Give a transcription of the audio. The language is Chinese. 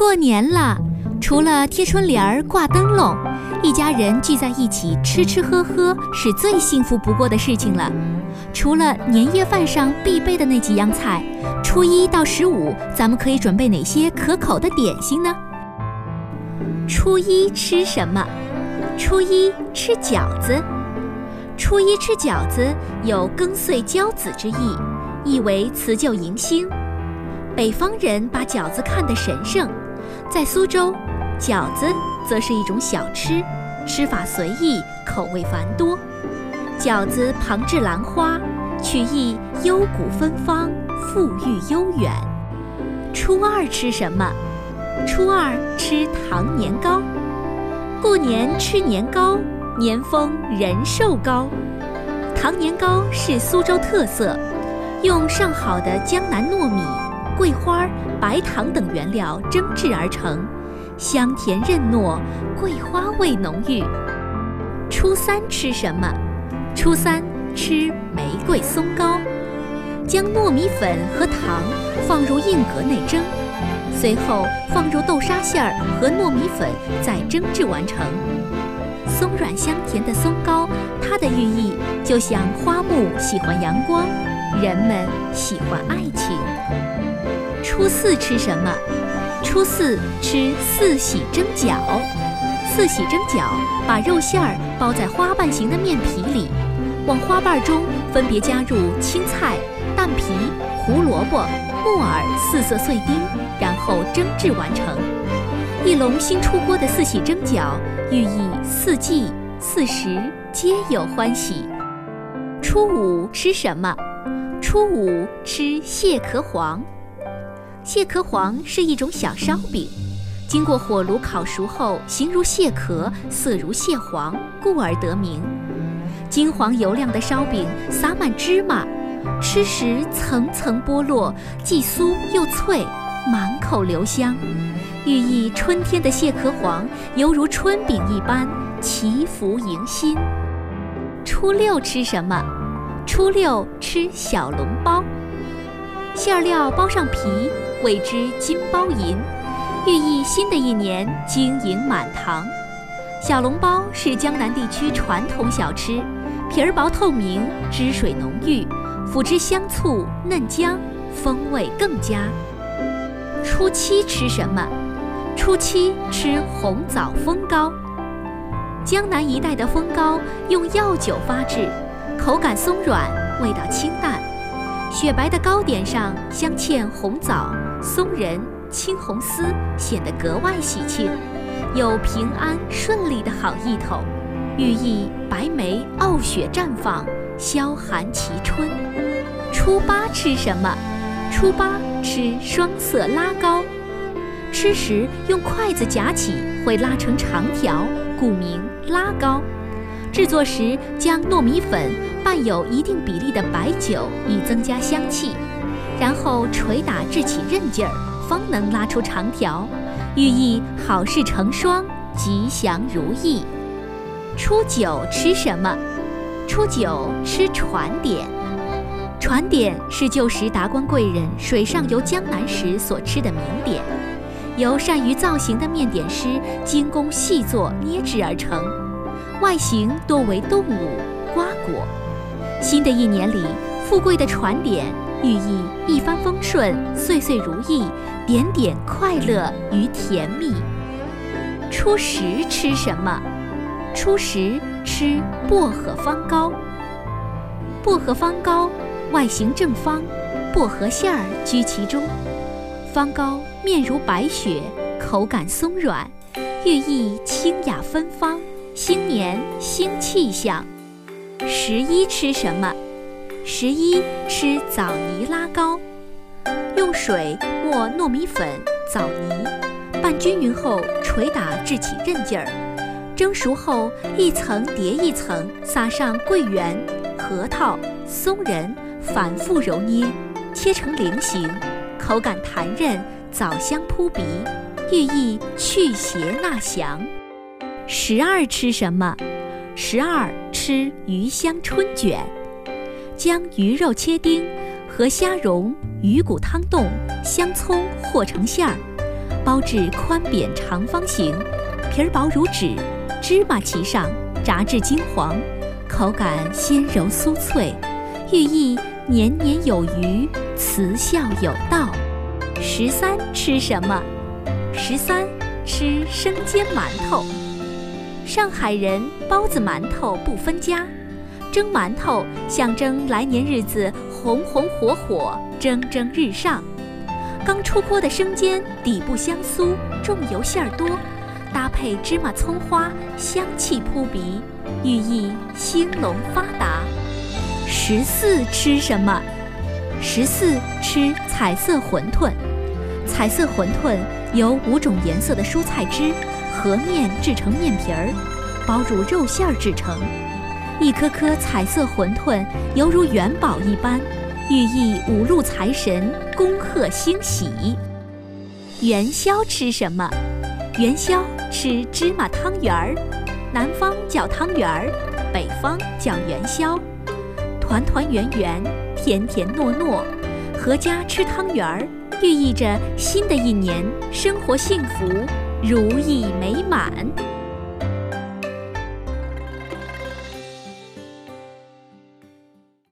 过年了，除了贴春联儿、挂灯笼，一家人聚在一起吃吃喝喝是最幸福不过的事情了。除了年夜饭上必备的那几样菜，初一到十五咱们可以准备哪些可口的点心呢？初一吃什么？初一吃饺子。初一吃饺子有更岁交子之意，意为辞旧迎新。北方人把饺子看得神圣。在苏州，饺子则是一种小吃，吃法随意，口味繁多。饺子旁置兰花，取意幽谷芬芳，馥郁悠远。初二吃什么？初二吃糖年糕。过年吃年糕，年丰人寿高。糖年糕是苏州特色，用上好的江南糯米。桂花、白糖等原料蒸制而成，香甜韧糯，桂花味浓郁。初三吃什么？初三吃玫瑰松糕。将糯米粉和糖放入硬格内蒸，随后放入豆沙馅儿和糯米粉，再蒸制完成。松软香甜的松糕，它的寓意就像花木喜欢阳光，人们喜欢爱情。初四吃什么？初四吃四喜蒸饺。四喜蒸饺把肉馅儿包在花瓣形的面皮里，往花瓣中分别加入青菜、蛋皮、胡萝卜、木耳四色碎丁，然后蒸制完成。一笼新出锅的四喜蒸饺，寓意四季四时皆有欢喜。初五吃什么？初五吃蟹壳黄。蟹壳黄是一种小烧饼，经过火炉烤熟后，形如蟹壳，色如蟹黄，故而得名。金黄油亮的烧饼撒满芝麻，吃时层层剥落，既酥又脆，满口留香，寓意春天的蟹壳黄犹如春饼一般，祈福迎新。初六吃什么？初六吃小笼包。馅料包上皮，谓之金包银，寓意新的一年金银满堂。小笼包是江南地区传统小吃，皮儿薄透明，汁水浓郁，辅之香醋嫩姜，风味更佳。初七吃什么？初七吃红枣蜂糕。江南一带的蜂糕用药酒发制，口感松软，味道清淡。雪白的糕点上镶嵌红枣、松仁、青红丝，显得格外喜庆，有平安顺利的好意头，寓意白梅傲雪绽放，萧寒齐春。初八吃什么？初八吃双色拉糕，吃时用筷子夹起会拉成长条，故名拉糕。制作时将糯米粉拌有一定比例的白酒，以增加香气，然后捶打至起韧劲儿，方能拉出长条，寓意好事成双，吉祥如意。初九吃什么？初九吃船点。船点是旧时达官贵人水上游江南时所吃的名点，由善于造型的面点师精工细作捏制而成。外形多为动物、瓜果。新的一年里，富贵的船点寓意一帆风顺、岁岁如意、点点快乐与甜蜜。初十吃什么？初十吃薄荷方糕。薄荷方糕外形正方，薄荷馅儿居其中。方糕面如白雪，口感松软，寓意清雅芬芳。新年新气象，十一吃什么？十一吃枣泥拉糕，用水磨糯米粉、枣泥，拌均匀后捶打至起韧劲儿，蒸熟后一层叠一层，撒上桂圆、核桃、松仁，反复揉捏，切成菱形，口感弹韧，枣香扑鼻，寓意去邪纳祥。十二吃什么？十二吃鱼香春卷，将鱼肉切丁和虾蓉、鱼骨汤冻、香葱和成馅儿，包至宽扁长方形，皮儿薄如纸，芝麻其上，炸至金黄，口感鲜柔酥脆，寓意年年有余，慈孝有道。十三吃什么？十三吃生煎馒头。上海人包子馒头不分家，蒸馒头象征来年日子红红火火、蒸蒸日上。刚出锅的生煎底部香酥，重油馅儿多，搭配芝麻葱花，香气扑鼻，寓意兴隆发达。十四吃什么？十四吃彩色馄饨。彩色馄饨由五种颜色的蔬菜汁和面制成面皮儿，包入肉馅儿制成。一颗颗彩色馄饨犹如元宝一般。寓意五路财神恭贺兴喜。元宵吃什么？元宵吃芝麻汤圆儿，南方叫汤圆儿，北方叫元宵。团团圆圆，甜甜糯糯，阖家吃汤圆儿，寓意着新的一年生活幸福，如意美满。